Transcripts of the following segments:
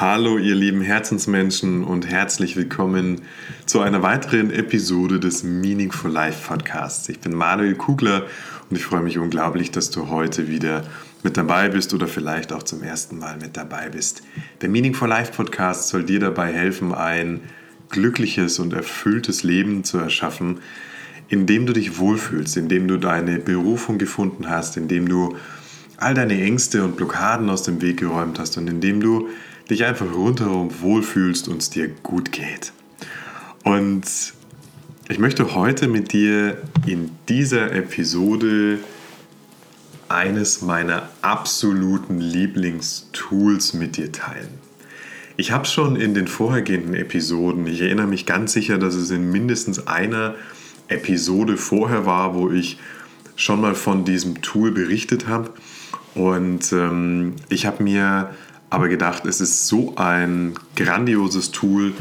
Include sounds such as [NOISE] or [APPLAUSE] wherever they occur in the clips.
Hallo ihr lieben Herzensmenschen und herzlich willkommen zu einer weiteren Episode des Meaningful Life Podcasts. Ich bin Manuel Kugler und ich freue mich unglaublich, dass du heute wieder mit dabei bist oder vielleicht auch zum ersten Mal mit dabei bist. Der Meaningful Life Podcast soll dir dabei helfen, ein glückliches und erfülltes Leben zu erschaffen, in dem du dich wohlfühlst, in dem du deine Berufung gefunden hast, in dem du all deine Ängste und Blockaden aus dem Weg geräumt hast und in dem du dich einfach rundherum wohlfühlst und es dir gut geht. Und ich möchte heute mit dir in dieser Episode eines meiner absoluten Lieblingstools mit dir teilen. Ich habe schon in den vorhergehenden Episoden, ich erinnere mich ganz sicher, dass es in mindestens einer Episode vorher war, wo ich schon mal von diesem Tool berichtet habe. Und ähm, ich habe mir aber gedacht, es ist so ein grandioses Tool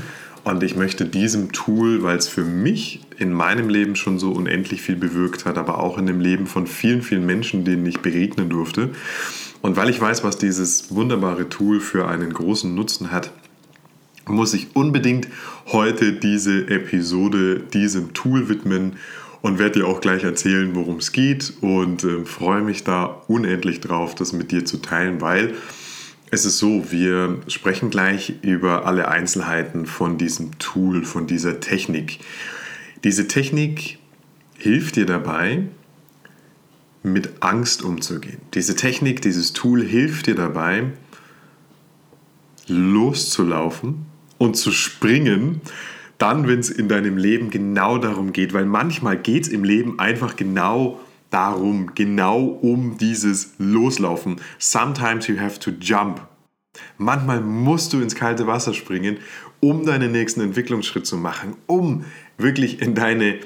und ich möchte diesem Tool, weil es für mich in meinem Leben schon so unendlich viel bewirkt hat, aber auch in dem Leben von vielen, vielen Menschen, denen ich begegnen durfte. Und weil ich weiß, was dieses wunderbare Tool für einen großen Nutzen hat, muss ich unbedingt heute diese Episode diesem Tool widmen und werde dir auch gleich erzählen, worum es geht und äh, freue mich da unendlich drauf, das mit dir zu teilen, weil es ist so, wir sprechen gleich über alle Einzelheiten von diesem Tool, von dieser Technik. Diese Technik hilft dir dabei, mit Angst umzugehen. Diese Technik, dieses Tool hilft dir dabei, loszulaufen und zu springen, dann, wenn es in deinem Leben genau darum geht, weil manchmal geht es im Leben einfach genau darum, genau um dieses Loslaufen. Sometimes you have to jump. Manchmal musst du ins kalte Wasser springen, um deinen nächsten Entwicklungsschritt zu machen, um wirklich in deine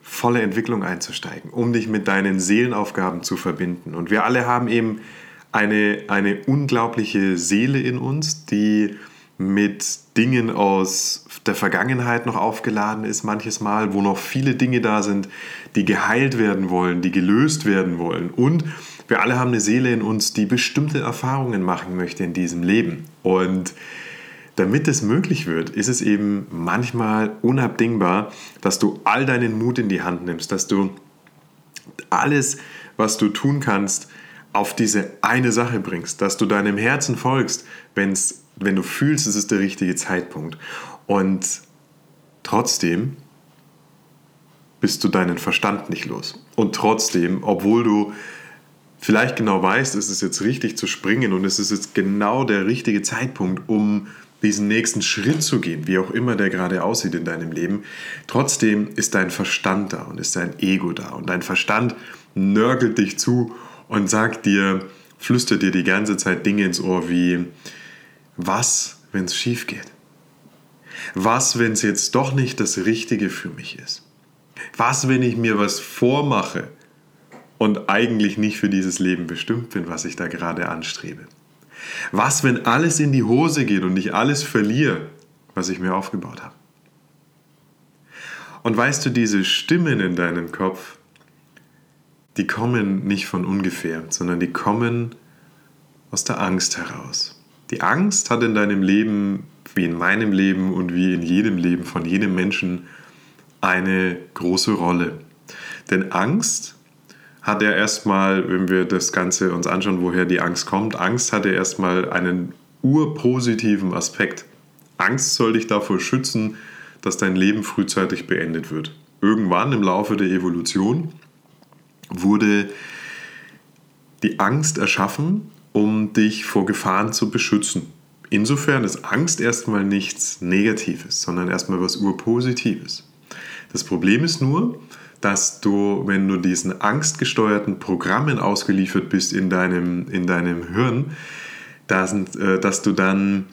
volle Entwicklung einzusteigen, um dich mit deinen Seelenaufgaben zu verbinden. Und wir alle haben eben eine, eine unglaubliche Seele in uns, die mit Dingen aus der Vergangenheit noch aufgeladen ist, manches Mal, wo noch viele Dinge da sind, die geheilt werden wollen, die gelöst werden wollen. Und wir alle haben eine Seele in uns, die bestimmte Erfahrungen machen möchte in diesem Leben. Und damit es möglich wird, ist es eben manchmal unabdingbar, dass du all deinen Mut in die Hand nimmst, dass du alles, was du tun kannst, auf diese eine Sache bringst, dass du deinem Herzen folgst, wenn's, wenn du fühlst, es ist der richtige Zeitpunkt. Und trotzdem bist du deinen Verstand nicht los. Und trotzdem, obwohl du vielleicht genau weißt, es ist jetzt richtig zu springen und es ist jetzt genau der richtige Zeitpunkt, um diesen nächsten Schritt zu gehen, wie auch immer der gerade aussieht in deinem Leben, trotzdem ist dein Verstand da und ist dein Ego da und dein Verstand nörgelt dich zu und sagt dir, flüstert dir die ganze Zeit Dinge ins Ohr wie, was, wenn es schief geht? Was, wenn es jetzt doch nicht das Richtige für mich ist? Was, wenn ich mir was vormache und eigentlich nicht für dieses Leben bestimmt bin, was ich da gerade anstrebe? Was, wenn alles in die Hose geht und ich alles verliere, was ich mir aufgebaut habe? Und weißt du, diese Stimmen in deinem Kopf, die kommen nicht von ungefähr, sondern die kommen aus der Angst heraus. Die Angst hat in deinem Leben, wie in meinem Leben und wie in jedem Leben von jedem Menschen, eine große Rolle. Denn Angst hat er erstmal, wenn wir das Ganze uns anschauen, woher die Angst kommt, Angst hat er erstmal einen urpositiven Aspekt. Angst soll dich davor schützen, dass dein Leben frühzeitig beendet wird. Irgendwann im Laufe der Evolution wurde die Angst erschaffen, um dich vor Gefahren zu beschützen. Insofern ist Angst erstmal nichts Negatives, sondern erstmal was Urpositives. Das Problem ist nur, dass du, wenn du diesen angstgesteuerten Programmen ausgeliefert bist in deinem, in deinem Hirn, dass, äh, dass du dann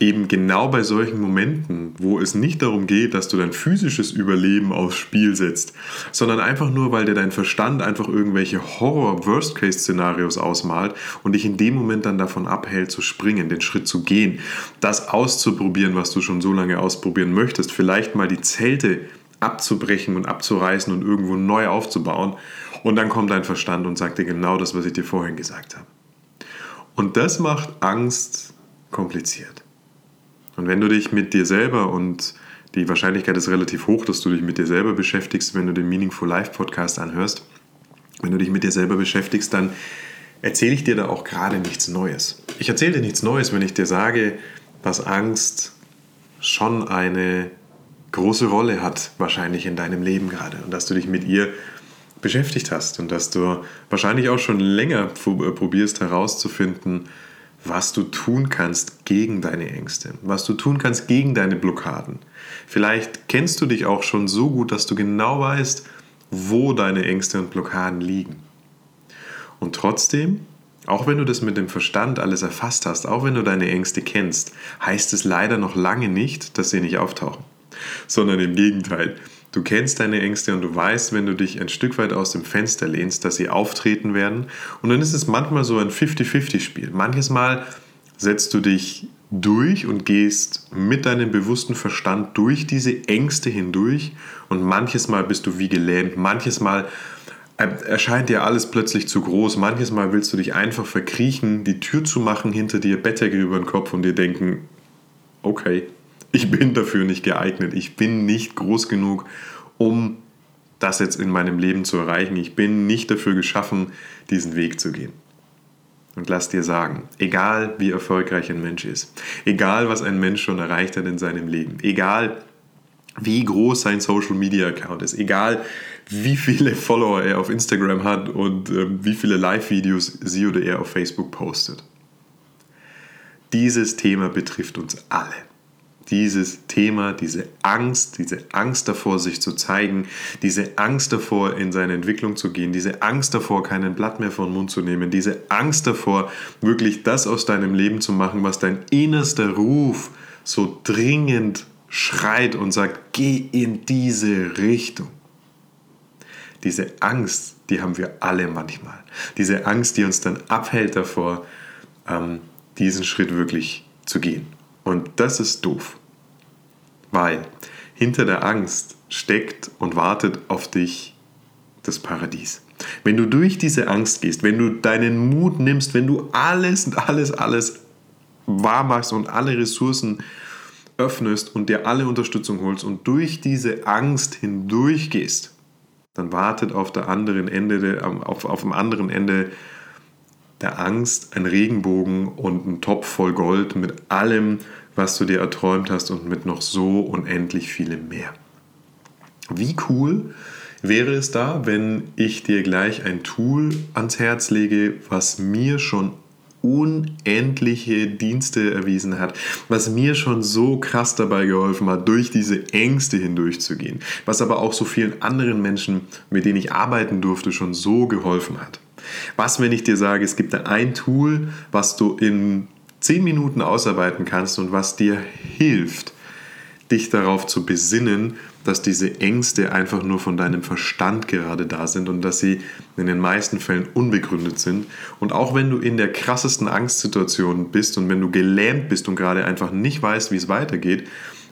eben genau bei solchen Momenten, wo es nicht darum geht, dass du dein physisches Überleben aufs Spiel setzt, sondern einfach nur, weil dir dein Verstand einfach irgendwelche Horror-Worst-Case-Szenarios ausmalt und dich in dem Moment dann davon abhält, zu springen, den Schritt zu gehen, das auszuprobieren, was du schon so lange ausprobieren möchtest, vielleicht mal die Zelte abzubrechen und abzureißen und irgendwo neu aufzubauen. Und dann kommt dein Verstand und sagt dir genau das, was ich dir vorhin gesagt habe. Und das macht Angst kompliziert. Und wenn du dich mit dir selber und die Wahrscheinlichkeit ist relativ hoch, dass du dich mit dir selber beschäftigst, wenn du den Meaningful Life Podcast anhörst, wenn du dich mit dir selber beschäftigst, dann erzähle ich dir da auch gerade nichts Neues. Ich erzähle dir nichts Neues, wenn ich dir sage, dass Angst schon eine große Rolle hat, wahrscheinlich in deinem Leben gerade und dass du dich mit ihr beschäftigt hast und dass du wahrscheinlich auch schon länger äh, probierst herauszufinden, was du tun kannst gegen deine Ängste, was du tun kannst gegen deine Blockaden. Vielleicht kennst du dich auch schon so gut, dass du genau weißt, wo deine Ängste und Blockaden liegen. Und trotzdem, auch wenn du das mit dem Verstand alles erfasst hast, auch wenn du deine Ängste kennst, heißt es leider noch lange nicht, dass sie nicht auftauchen, sondern im Gegenteil. Du kennst deine Ängste und du weißt, wenn du dich ein Stück weit aus dem Fenster lehnst, dass sie auftreten werden. Und dann ist es manchmal so ein 50-50-Spiel. Manches Mal setzt du dich durch und gehst mit deinem bewussten Verstand durch diese Ängste hindurch und manches Mal bist du wie gelähmt, manches Mal erscheint dir alles plötzlich zu groß, manches Mal willst du dich einfach verkriechen, die Tür zu machen hinter dir, Bettdecke über den Kopf und dir denken, okay, ich bin dafür nicht geeignet, ich bin nicht groß genug, um das jetzt in meinem Leben zu erreichen, ich bin nicht dafür geschaffen, diesen Weg zu gehen. Und lass dir sagen, egal wie erfolgreich ein Mensch ist, egal was ein Mensch schon erreicht hat in seinem Leben, egal wie groß sein Social Media Account ist, egal wie viele Follower er auf Instagram hat und äh, wie viele Live-Videos sie oder er auf Facebook postet. Dieses Thema betrifft uns alle dieses Thema, diese Angst, diese Angst davor, sich zu zeigen, diese Angst davor, in seine Entwicklung zu gehen, diese Angst davor, keinen Blatt mehr vor den Mund zu nehmen, diese Angst davor, wirklich das aus deinem Leben zu machen, was dein innerster Ruf so dringend schreit und sagt, geh in diese Richtung. Diese Angst, die haben wir alle manchmal. Diese Angst, die uns dann abhält davor, ähm, diesen Schritt wirklich zu gehen. Und das ist doof, weil hinter der Angst steckt und wartet auf dich das Paradies. Wenn du durch diese Angst gehst, wenn du deinen Mut nimmst, wenn du alles, alles, alles wahr machst und alle Ressourcen öffnest und dir alle Unterstützung holst und durch diese Angst hindurch gehst, dann wartet auf, der anderen Ende, auf, auf dem anderen Ende der Angst ein Regenbogen und ein Topf voll Gold mit allem, was du dir erträumt hast und mit noch so unendlich vielem mehr. Wie cool wäre es da, wenn ich dir gleich ein Tool ans Herz lege, was mir schon unendliche Dienste erwiesen hat, was mir schon so krass dabei geholfen hat, durch diese Ängste hindurchzugehen, was aber auch so vielen anderen Menschen, mit denen ich arbeiten durfte, schon so geholfen hat. Was, wenn ich dir sage, es gibt da ein Tool, was du in 10 Minuten ausarbeiten kannst und was dir hilft, dich darauf zu besinnen, dass diese Ängste einfach nur von deinem Verstand gerade da sind und dass sie in den meisten Fällen unbegründet sind. Und auch wenn du in der krassesten Angstsituation bist und wenn du gelähmt bist und gerade einfach nicht weißt, wie es weitergeht,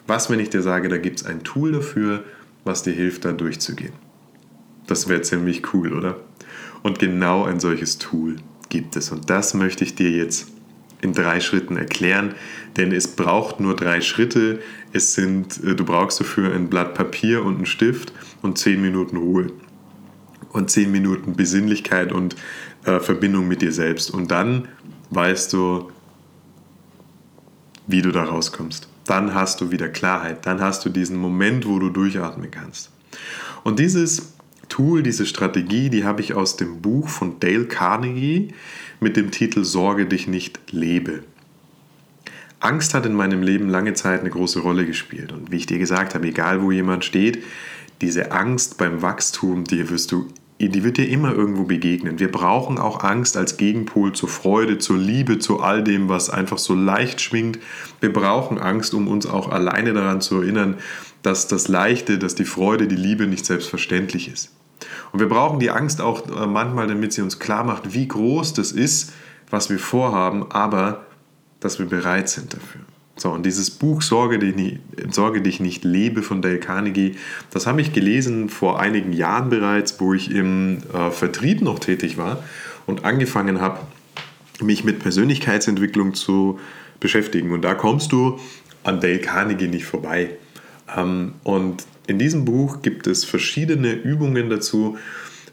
was, wenn ich dir sage, da gibt es ein Tool dafür, was dir hilft, da durchzugehen. Das wäre ziemlich cool, oder? Und genau ein solches Tool gibt es. Und das möchte ich dir jetzt in drei Schritten erklären, denn es braucht nur drei Schritte. Es sind, äh, du brauchst dafür ein Blatt Papier und einen Stift und zehn Minuten Ruhe und zehn Minuten Besinnlichkeit und äh, Verbindung mit dir selbst. Und dann weißt du, wie du da rauskommst. Dann hast du wieder Klarheit. Dann hast du diesen Moment, wo du durchatmen kannst. Und dieses Tool, diese Strategie, die habe ich aus dem Buch von Dale Carnegie mit dem Titel Sorge dich nicht, lebe. Angst hat in meinem Leben lange Zeit eine große Rolle gespielt. Und wie ich dir gesagt habe, egal wo jemand steht, diese Angst beim Wachstum, die wirst du die wird dir immer irgendwo begegnen. Wir brauchen auch Angst als Gegenpol zur Freude, zur Liebe, zu all dem, was einfach so leicht schwingt. Wir brauchen Angst, um uns auch alleine daran zu erinnern, dass das Leichte, dass die Freude, die Liebe nicht selbstverständlich ist. Und wir brauchen die Angst auch äh, manchmal, damit sie uns klar macht, wie groß das ist, was wir vorhaben, aber dass wir bereit sind dafür. So, und dieses Buch Sorge dich, nicht, Sorge dich nicht lebe von Dale Carnegie, das habe ich gelesen vor einigen Jahren bereits, wo ich im äh, Vertrieb noch tätig war und angefangen habe, mich mit Persönlichkeitsentwicklung zu beschäftigen. Und da kommst du an Dale Carnegie nicht vorbei. Ähm, und in diesem Buch gibt es verschiedene Übungen dazu,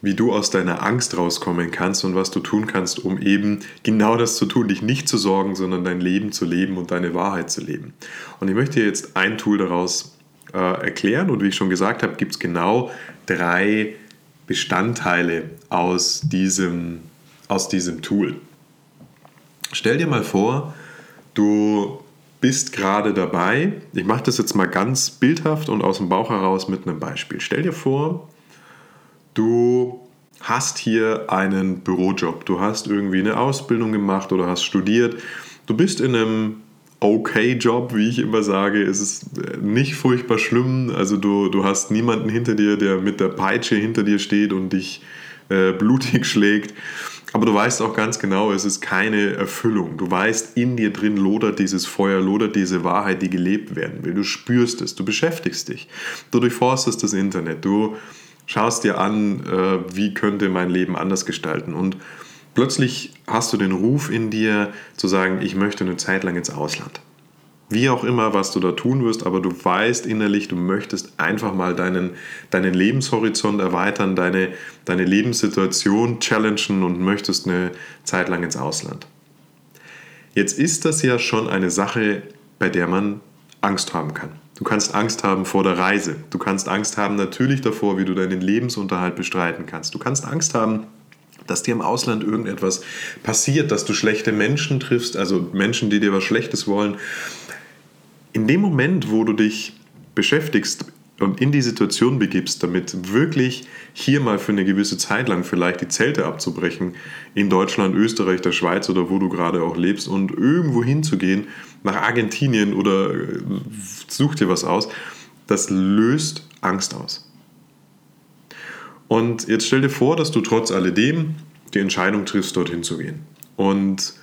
wie du aus deiner Angst rauskommen kannst und was du tun kannst, um eben genau das zu tun, dich nicht zu sorgen, sondern dein Leben zu leben und deine Wahrheit zu leben. Und ich möchte dir jetzt ein Tool daraus äh, erklären und wie ich schon gesagt habe, gibt es genau drei Bestandteile aus diesem, aus diesem Tool. Stell dir mal vor, du bist gerade dabei. Ich mache das jetzt mal ganz bildhaft und aus dem Bauch heraus mit einem Beispiel. Stell dir vor, du hast hier einen Bürojob, du hast irgendwie eine Ausbildung gemacht oder hast studiert, du bist in einem okay Job, wie ich immer sage, es ist nicht furchtbar schlimm, also du, du hast niemanden hinter dir, der mit der Peitsche hinter dir steht und dich äh, blutig [LAUGHS] schlägt. Aber du weißt auch ganz genau, es ist keine Erfüllung. Du weißt, in dir drin lodert dieses Feuer, lodert diese Wahrheit, die gelebt werden will. Du spürst es, du beschäftigst dich. Du durchforstest das Internet, du schaust dir an, äh, wie könnte mein Leben anders gestalten. Und plötzlich hast du den Ruf in dir zu sagen, ich möchte eine Zeit lang ins Ausland. Wie auch immer, was du da tun wirst, aber du weißt innerlich, du möchtest einfach mal deinen, deinen Lebenshorizont erweitern, deine, deine Lebenssituation challengen und möchtest eine Zeit lang ins Ausland. Jetzt ist das ja schon eine Sache, bei der man Angst haben kann. Du kannst Angst haben vor der Reise. Du kannst Angst haben natürlich davor, wie du deinen Lebensunterhalt bestreiten kannst. Du kannst Angst haben, dass dir im Ausland irgendetwas passiert, dass du schlechte Menschen triffst, also Menschen, die dir was Schlechtes wollen. In dem Moment, wo du dich beschäftigst und in die Situation begibst, damit wirklich hier mal für eine gewisse Zeit lang vielleicht die Zelte abzubrechen, in Deutschland, Österreich, der Schweiz oder wo du gerade auch lebst und irgendwo hinzugehen, nach Argentinien oder äh, such dir was aus, das löst Angst aus. Und jetzt stell dir vor, dass du trotz alledem die Entscheidung triffst, dorthin zu gehen. Und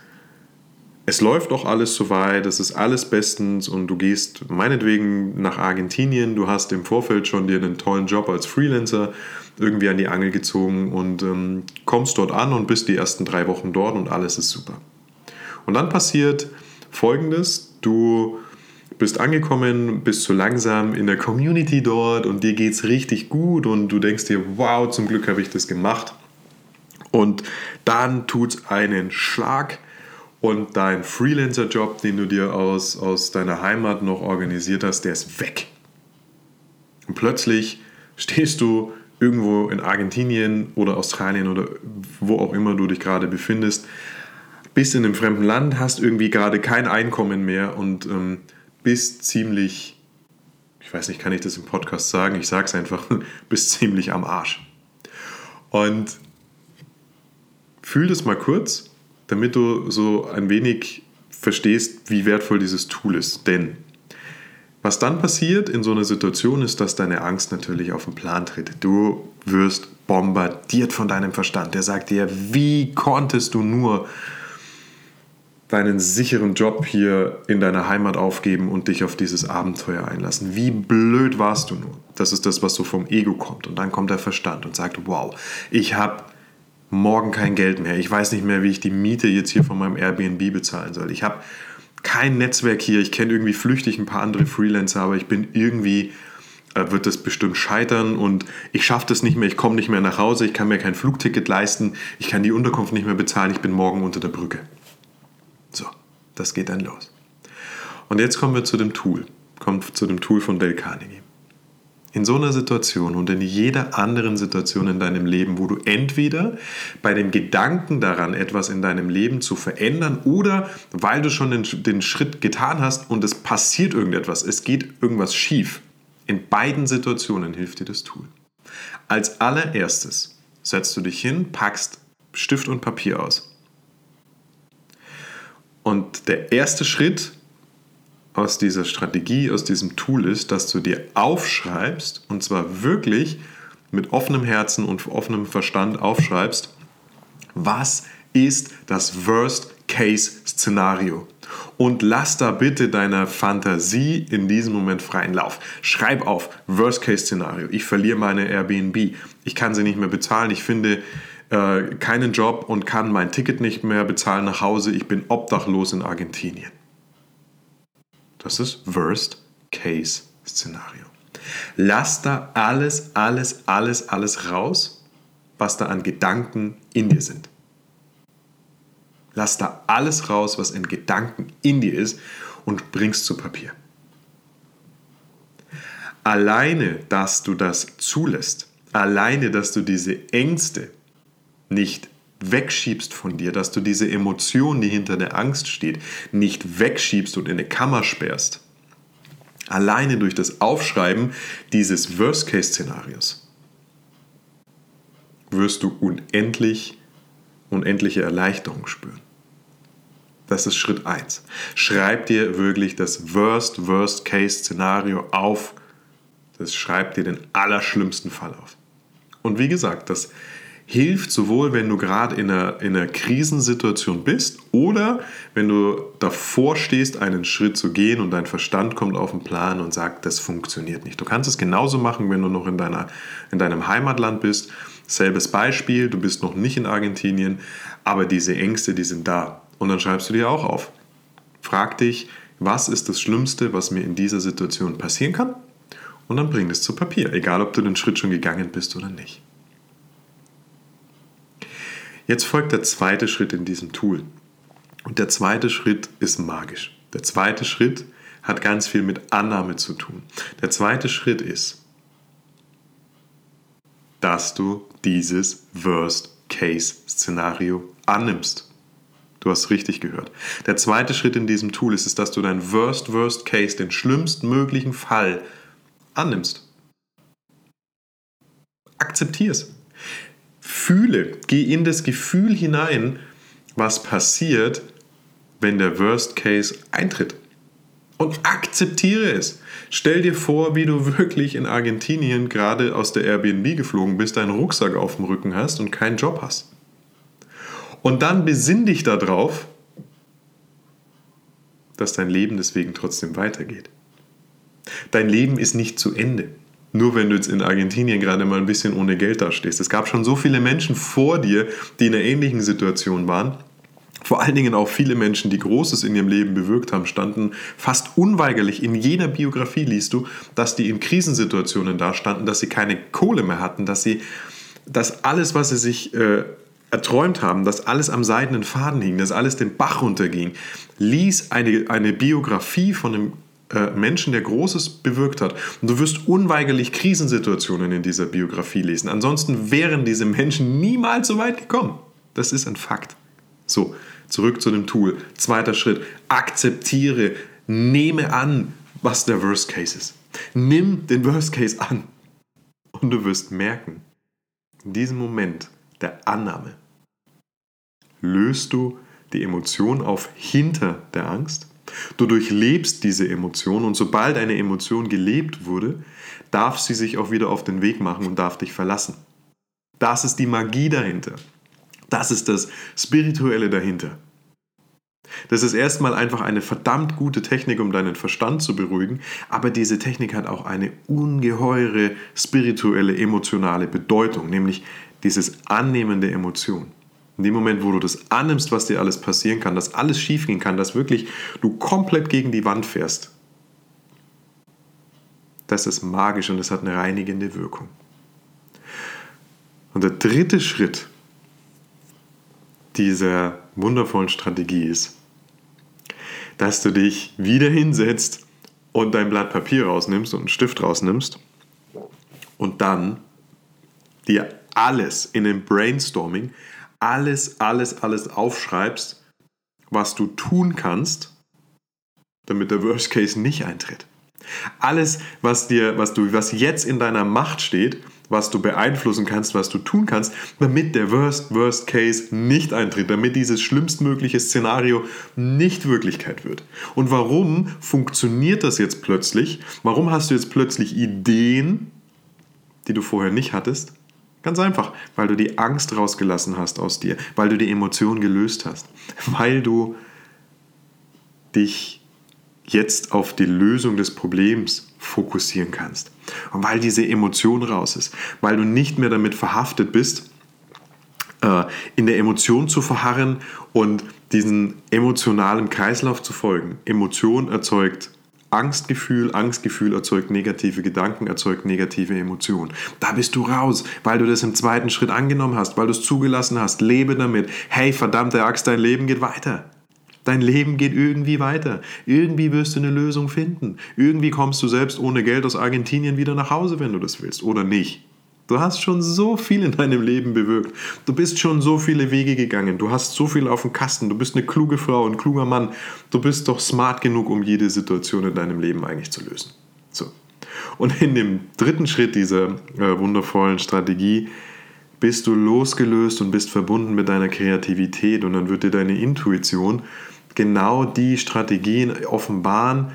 es läuft auch alles soweit, es ist alles bestens und du gehst meinetwegen nach Argentinien, du hast im Vorfeld schon dir einen tollen Job als Freelancer irgendwie an die Angel gezogen und ähm, kommst dort an und bist die ersten drei Wochen dort und alles ist super. Und dann passiert folgendes, du bist angekommen, bist so langsam in der Community dort und dir geht es richtig gut und du denkst dir, wow, zum Glück habe ich das gemacht. Und dann tut es einen Schlag und dein Freelancer-Job, den du dir aus, aus deiner Heimat noch organisiert hast, der ist weg. Und plötzlich stehst du irgendwo in Argentinien oder Australien oder wo auch immer du dich gerade befindest, bist in einem fremden Land, hast irgendwie gerade kein Einkommen mehr und ähm, bist ziemlich, ich weiß nicht, kann ich das im Podcast sagen, ich sage es einfach, [LAUGHS] bist ziemlich am Arsch. Und fühl das mal kurz damit du so ein wenig verstehst, wie wertvoll dieses Tool ist. Denn was dann passiert in so einer Situation ist, dass deine Angst natürlich auf den Plan tritt. Du wirst bombardiert von deinem Verstand. Der sagt dir, wie konntest du nur deinen sicheren Job hier in deiner Heimat aufgeben und dich auf dieses Abenteuer einlassen. Wie blöd warst du nur? Das ist das, was so vom Ego kommt. Und dann kommt der Verstand und sagt, wow, ich habe morgen kein Geld mehr. Ich weiß nicht mehr, wie ich die Miete jetzt hier von meinem Airbnb bezahlen soll. Ich habe kein Netzwerk hier. Ich kenne irgendwie flüchtig ein paar andere Freelancer, aber ich bin irgendwie äh, wird das bestimmt scheitern und ich schaffe das nicht mehr, ich komme nicht mehr nach Hause, ich kann mir kein Flugticket leisten, ich kann die Unterkunft nicht mehr bezahlen, ich bin morgen unter der Brücke. So, das geht dann los. Und jetzt kommen wir zu dem Tool, kommt zu dem Tool von Dale Carnegie in so einer Situation und in jeder anderen Situation in deinem Leben, wo du entweder bei dem Gedanken daran, etwas in deinem Leben zu verändern oder weil du schon den, den Schritt getan hast und es passiert irgendetwas, es geht irgendwas schief. In beiden Situationen hilft dir das Tool. Als allererstes setzt du dich hin, packst Stift und Papier aus. Und der erste Schritt aus dieser Strategie, aus diesem Tool ist, dass du dir aufschreibst, und zwar wirklich mit offenem Herzen und offenem Verstand aufschreibst, was ist das Worst-Case-Szenario. Und lass da bitte deiner Fantasie in diesem Moment freien Lauf. Schreib auf, Worst-Case-Szenario. Ich verliere meine Airbnb. Ich kann sie nicht mehr bezahlen. Ich finde äh, keinen Job und kann mein Ticket nicht mehr bezahlen nach Hause. Ich bin obdachlos in Argentinien. Das ist Worst-Case-Szenario. Lass da alles, alles, alles, alles raus, was da an Gedanken in dir sind. Lass da alles raus, was in Gedanken in dir ist und bring's zu Papier. Alleine, dass du das zulässt, alleine, dass du diese Ängste nicht wegschiebst von dir, dass du diese Emotion, die hinter der Angst steht, nicht wegschiebst und in eine Kammer sperrst. Alleine durch das Aufschreiben dieses Worst-Case-Szenarios wirst du unendlich, unendliche Erleichterung spüren. Das ist Schritt 1. Schreib dir wirklich das Worst, Worst-Case-Szenario auf. Das schreib dir den allerschlimmsten Fall auf. Und wie gesagt, das hilft sowohl, wenn du gerade in einer, in einer Krisensituation bist oder wenn du davor stehst, einen Schritt zu gehen und dein Verstand kommt auf den Plan und sagt, das funktioniert nicht. Du kannst es genauso machen, wenn du noch in, deiner, in deinem Heimatland bist. Selbes Beispiel, du bist noch nicht in Argentinien, aber diese Ängste, die sind da. Und dann schreibst du dir auch auf. Frag dich, was ist das Schlimmste, was mir in dieser Situation passieren kann? Und dann bring es zu Papier, egal ob du den Schritt schon gegangen bist oder nicht. Jetzt folgt der zweite Schritt in diesem Tool. Und der zweite Schritt ist magisch. Der zweite Schritt hat ganz viel mit Annahme zu tun. Der zweite Schritt ist, dass du dieses Worst-Case-Szenario annimmst. Du hast richtig gehört. Der zweite Schritt in diesem Tool ist, ist dass du dein Worst-Worst-Case, den schlimmstmöglichen Fall, annimmst. Akzeptierst fühle, geh in das Gefühl hinein, was passiert, wenn der Worst Case eintritt. Und akzeptiere es. Stell dir vor, wie du wirklich in Argentinien gerade aus der Airbnb geflogen bist, deinen Rucksack auf dem Rücken hast und keinen Job hast. Und dann besinn dich darauf, dass dein Leben deswegen trotzdem weitergeht. Dein Leben ist nicht zu Ende. Nur wenn du jetzt in Argentinien gerade mal ein bisschen ohne Geld dastehst. Es gab schon so viele Menschen vor dir, die in einer ähnlichen Situation waren. Vor allen Dingen auch viele Menschen, die Großes in ihrem Leben bewirkt haben, standen fast unweigerlich. In jeder Biografie liest du, dass die in Krisensituationen dastanden, dass sie keine Kohle mehr hatten, dass sie, dass alles, was sie sich äh, erträumt haben, dass alles am seidenen Faden hing, dass alles den Bach runterging. Lies eine, eine Biografie von einem Menschen, der Großes bewirkt hat. Und du wirst unweigerlich Krisensituationen in dieser Biografie lesen. Ansonsten wären diese Menschen niemals so weit gekommen. Das ist ein Fakt. So, zurück zu dem Tool. Zweiter Schritt. Akzeptiere, nehme an, was der Worst Case ist. Nimm den Worst Case an. Und du wirst merken, in diesem Moment der Annahme löst du die Emotion auf hinter der Angst Du durchlebst diese Emotion und sobald eine Emotion gelebt wurde, darf sie sich auch wieder auf den Weg machen und darf dich verlassen. Das ist die Magie dahinter. Das ist das Spirituelle dahinter. Das ist erstmal einfach eine verdammt gute Technik, um deinen Verstand zu beruhigen, aber diese Technik hat auch eine ungeheure spirituelle, emotionale Bedeutung, nämlich dieses Annehmen der Emotion. In dem Moment, wo du das annimmst, was dir alles passieren kann, dass alles schiefgehen kann, dass wirklich du komplett gegen die Wand fährst, das ist magisch und das hat eine reinigende Wirkung. Und der dritte Schritt dieser wundervollen Strategie ist, dass du dich wieder hinsetzt und dein Blatt Papier rausnimmst und einen Stift rausnimmst und dann dir alles in einem Brainstorming alles, alles, alles aufschreibst, was du tun kannst, damit der Worst Case nicht eintritt. Alles, was dir, was du, was jetzt in deiner Macht steht, was du beeinflussen kannst, was du tun kannst, damit der Worst, Worst Case nicht eintritt, damit dieses schlimmstmögliche Szenario nicht Wirklichkeit wird. Und warum funktioniert das jetzt plötzlich? Warum hast du jetzt plötzlich Ideen, die du vorher nicht hattest? Ganz einfach, weil du die Angst rausgelassen hast aus dir, weil du die Emotion gelöst hast, weil du dich jetzt auf die Lösung des Problems fokussieren kannst und weil diese Emotion raus ist, weil du nicht mehr damit verhaftet bist, äh, in der Emotion zu verharren und diesen emotionalen Kreislauf zu folgen. Emotion erzeugt Angstgefühl, Angstgefühl erzeugt negative Gedanken, erzeugt negative Emotionen. Da bist du raus, weil du das im zweiten Schritt angenommen hast, weil du es zugelassen hast. Lebe damit. Hey, verdammte Axt, dein Leben geht weiter. Dein Leben geht irgendwie weiter. Irgendwie wirst du eine Lösung finden. Irgendwie kommst du selbst ohne Geld aus Argentinien wieder nach Hause, wenn du das willst. Oder nicht. Du hast schon so viel in deinem Leben bewirkt. Du bist schon so viele Wege gegangen. Du hast so viel auf dem Kasten. Du bist eine kluge Frau, ein kluger Mann. Du bist doch smart genug, um jede Situation in deinem Leben eigentlich zu lösen. So. Und in dem dritten Schritt dieser äh, wundervollen Strategie bist du losgelöst und bist verbunden mit deiner Kreativität und dann wird dir deine Intuition genau die Strategien offenbaren,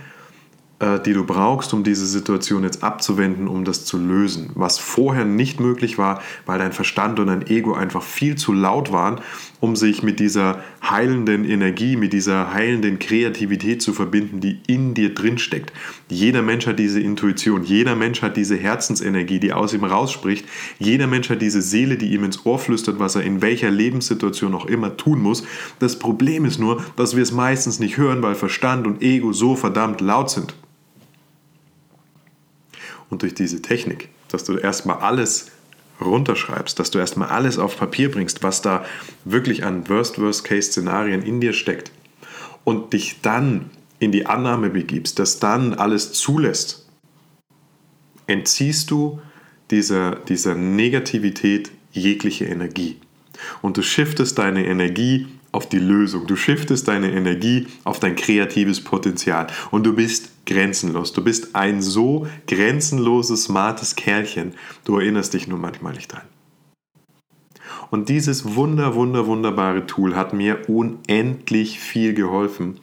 die du brauchst, um diese Situation jetzt abzuwenden, um das zu lösen. Was vorher nicht möglich war, weil dein Verstand und dein Ego einfach viel zu laut waren, um sich mit dieser heilenden Energie, mit dieser heilenden Kreativität zu verbinden, die in dir drin steckt. Jeder Mensch hat diese Intuition, jeder Mensch hat diese Herzensenergie, die aus ihm rausspricht, jeder Mensch hat diese Seele, die ihm ins Ohr flüstert, was er in welcher Lebenssituation auch immer tun muss. Das Problem ist nur, dass wir es meistens nicht hören, weil Verstand und Ego so verdammt laut sind. Und durch diese Technik, dass du erstmal alles runterschreibst, dass du erstmal alles auf Papier bringst, was da wirklich an Worst-Worst-Case-Szenarien in dir steckt und dich dann in die Annahme begibst, dass dann alles zulässt, entziehst du dieser, dieser Negativität jegliche Energie. Und du shiftest deine Energie auf die Lösung. Du shiftest deine Energie auf dein kreatives Potenzial. Und du bist grenzenlos. Du bist ein so grenzenloses, smartes Kerlchen. Du erinnerst dich nur manchmal nicht dran. Und dieses wunder, wunder, wunderbare Tool hat mir unendlich viel geholfen,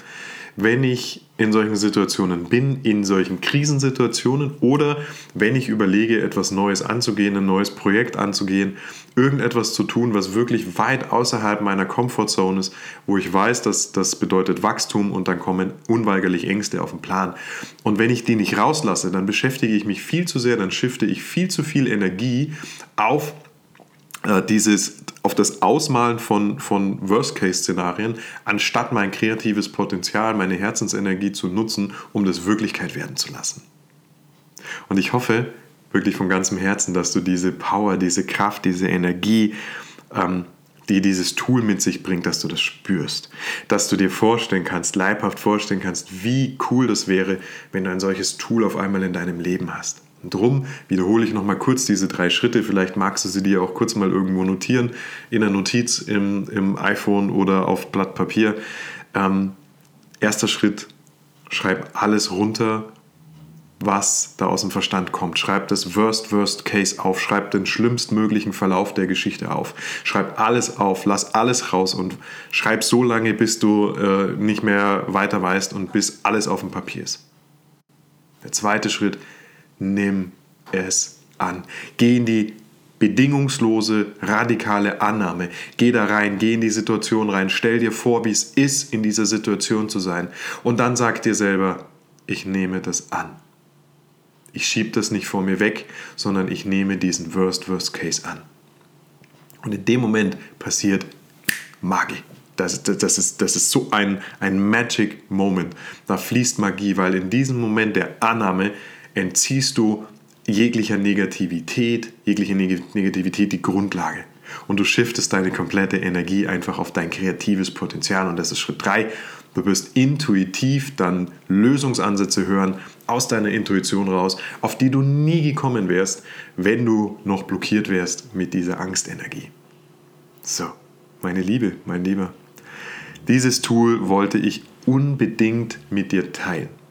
wenn ich in solchen Situationen bin, in solchen Krisensituationen oder wenn ich überlege, etwas Neues anzugehen, ein neues Projekt anzugehen, irgendetwas zu tun, was wirklich weit außerhalb meiner Comfortzone ist, wo ich weiß, dass das bedeutet Wachstum und dann kommen unweigerlich Ängste auf den Plan. Und wenn ich die nicht rauslasse, dann beschäftige ich mich viel zu sehr, dann shifte ich viel zu viel Energie auf dieses auf das Ausmalen von, von Worst-Case-Szenarien, anstatt mein kreatives Potenzial, meine Herzensenergie zu nutzen, um das Wirklichkeit werden zu lassen. Und ich hoffe wirklich von ganzem Herzen, dass du diese Power, diese Kraft, diese Energie, ähm, die dieses Tool mit sich bringt, dass du das spürst. Dass du dir vorstellen kannst, leibhaft vorstellen kannst, wie cool das wäre, wenn du ein solches Tool auf einmal in deinem Leben hast. Drum wiederhole ich nochmal kurz diese drei Schritte. Vielleicht magst du sie dir auch kurz mal irgendwo notieren, in einer Notiz im, im iPhone oder auf Blatt Papier. Ähm, erster Schritt, schreib alles runter, was da aus dem Verstand kommt. Schreib das Worst, Worst Case auf. Schreib den schlimmstmöglichen Verlauf der Geschichte auf. Schreib alles auf, lass alles raus und schreib so lange, bis du äh, nicht mehr weiter weißt und bis alles auf dem Papier ist. Der zweite Schritt, nimm es an. Geh in die bedingungslose, radikale Annahme. Geh da rein, geh in die Situation rein, stell dir vor, wie es ist, in dieser Situation zu sein. Und dann sag dir selber, ich nehme das an. Ich schiebe das nicht vor mir weg, sondern ich nehme diesen Worst, Worst Case an. Und in dem Moment passiert Magie. Das, das, das, ist, das ist so ein, ein Magic Moment. Da fließt Magie, weil in diesem Moment der Annahme entziehst du jeglicher Negativität, jeglicher Negativität die Grundlage. Und du shiftest deine komplette Energie einfach auf dein kreatives Potenzial. Und das ist Schritt 3. Du wirst intuitiv dann Lösungsansätze hören aus deiner Intuition raus, auf die du nie gekommen wärst, wenn du noch blockiert wärst mit dieser Angstenergie. So, meine Liebe, mein Lieber, dieses Tool wollte ich unbedingt mit dir teilen.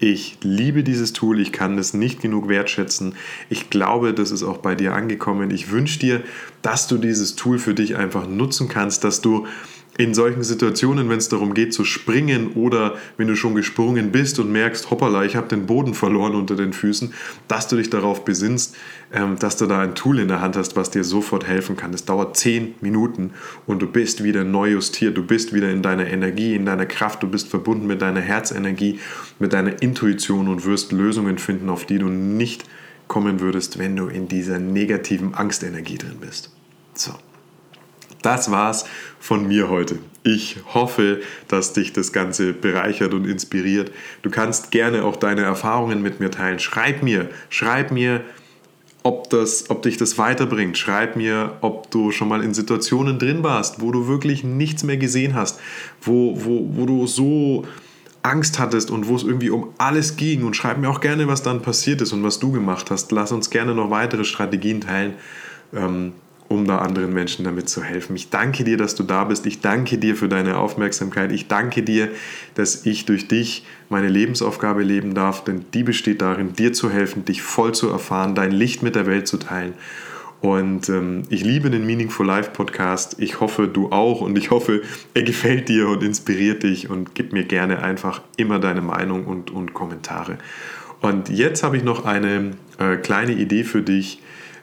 Ich liebe dieses Tool, ich kann es nicht genug wertschätzen. Ich glaube, das ist auch bei dir angekommen. Ich wünsche dir, dass du dieses Tool für dich einfach nutzen kannst, dass du in solchen Situationen, wenn es darum geht zu springen oder wenn du schon gesprungen bist und merkst, hoppala, ich habe den Boden verloren unter den Füßen, dass du dich darauf besinnst, ähm, dass du da ein Tool in der Hand hast, was dir sofort helfen kann. Es dauert zehn Minuten und du bist wieder neu justiert, du bist wieder in deiner Energie, in deiner Kraft, du bist verbunden mit deiner Herzenergie, mit deiner Intuition und wirst Lösungen finden, auf die du nicht kommen würdest, wenn du in dieser negativen Angstenergie drin bist. So. Das war's von mir heute. Ich hoffe, dass dich das Ganze bereichert und inspiriert. Du kannst gerne auch deine Erfahrungen mit mir teilen. Schreib mir, schreib mir, ob, das, ob dich das weiterbringt. Schreib mir, ob du schon mal in Situationen drin warst, wo du wirklich nichts mehr gesehen hast, wo, wo, wo du so Angst hattest und wo es irgendwie um alles ging. Und schreib mir auch gerne, was dann passiert ist und was du gemacht hast. Lass uns gerne noch weitere Strategien teilen. Ähm, um da anderen Menschen damit zu helfen. Ich danke dir, dass du da bist. Ich danke dir für deine Aufmerksamkeit. Ich danke dir, dass ich durch dich meine Lebensaufgabe leben darf, denn die besteht darin, dir zu helfen, dich voll zu erfahren, dein Licht mit der Welt zu teilen. Und ähm, ich liebe den Meaningful Life Podcast. Ich hoffe, du auch. Und ich hoffe, er gefällt dir und inspiriert dich. Und gib mir gerne einfach immer deine Meinung und, und Kommentare. Und jetzt habe ich noch eine äh, kleine Idee für dich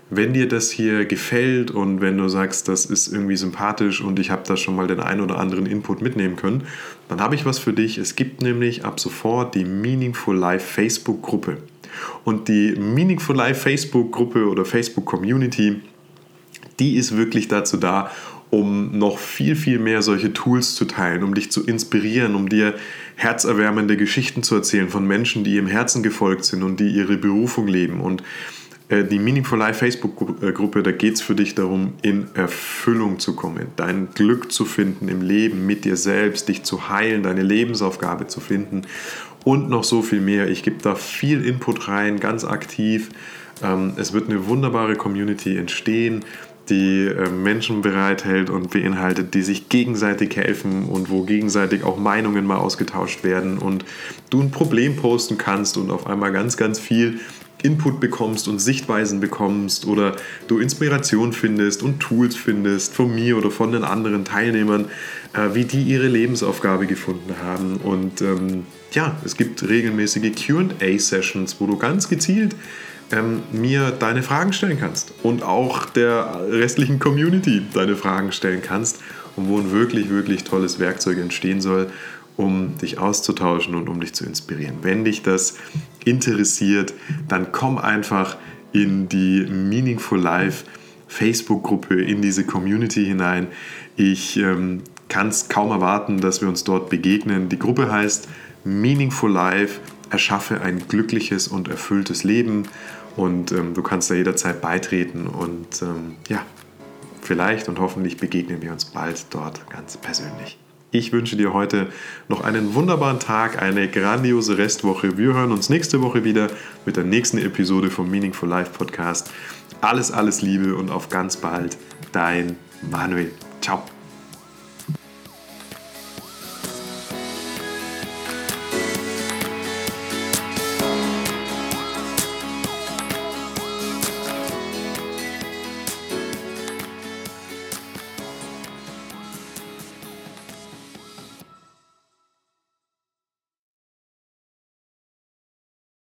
wenn dir das hier gefällt und wenn du sagst, das ist irgendwie sympathisch und ich habe da schon mal den einen oder anderen Input mitnehmen können, dann habe ich was für dich. Es gibt nämlich ab sofort die Meaningful Life Facebook-Gruppe. Und die Meaningful Life Facebook-Gruppe oder Facebook-Community, die ist wirklich dazu da, um noch viel, viel mehr solche Tools zu teilen, um dich zu inspirieren, um dir herzerwärmende Geschichten zu erzählen von Menschen, die ihrem Herzen gefolgt sind und die ihre Berufung leben. Und äh, die Meaningful Life Facebook-Gruppe, da geht es für dich darum, in Erfüllung zu kommen, dein Glück zu finden im Leben, mit dir selbst, dich zu heilen, deine Lebensaufgabe zu finden und noch so viel mehr. Ich gebe da viel Input rein, ganz aktiv. Ähm, es wird eine wunderbare Community entstehen, die äh, Menschen bereithält und beinhaltet, die sich gegenseitig helfen und wo gegenseitig auch Meinungen mal ausgetauscht werden und du ein Problem posten kannst und auf einmal ganz, ganz viel Input bekommst und Sichtweisen bekommst oder du Inspiration findest und Tools findest von mir oder von den anderen Teilnehmern, äh, wie die ihre Lebensaufgabe gefunden haben. Und ähm, ja, es gibt regelmäßige QA-Sessions, wo du ganz gezielt ähm, mir deine Fragen stellen kannst und auch der restlichen Community deine Fragen stellen kannst und wo ein wirklich, wirklich tolles Werkzeug entstehen soll, um dich auszutauschen und um dich zu inspirieren. Wenn dich das interessiert, dann komm einfach in die Meaningful Life Facebook-Gruppe, in diese Community hinein. Ich ähm, kann es kaum erwarten, dass wir uns dort begegnen. Die Gruppe heißt Meaningful Life, erschaffe ein glückliches und erfülltes Leben und ähm, du kannst da jederzeit beitreten und ähm, ja, vielleicht und hoffentlich begegnen wir uns bald dort ganz persönlich. Ich wünsche dir heute noch einen wunderbaren Tag, eine grandiose Restwoche. Wir hören uns nächste Woche wieder mit der nächsten Episode vom Meaningful Life Podcast. Alles, alles Liebe und auf ganz bald, dein Manuel. Ciao.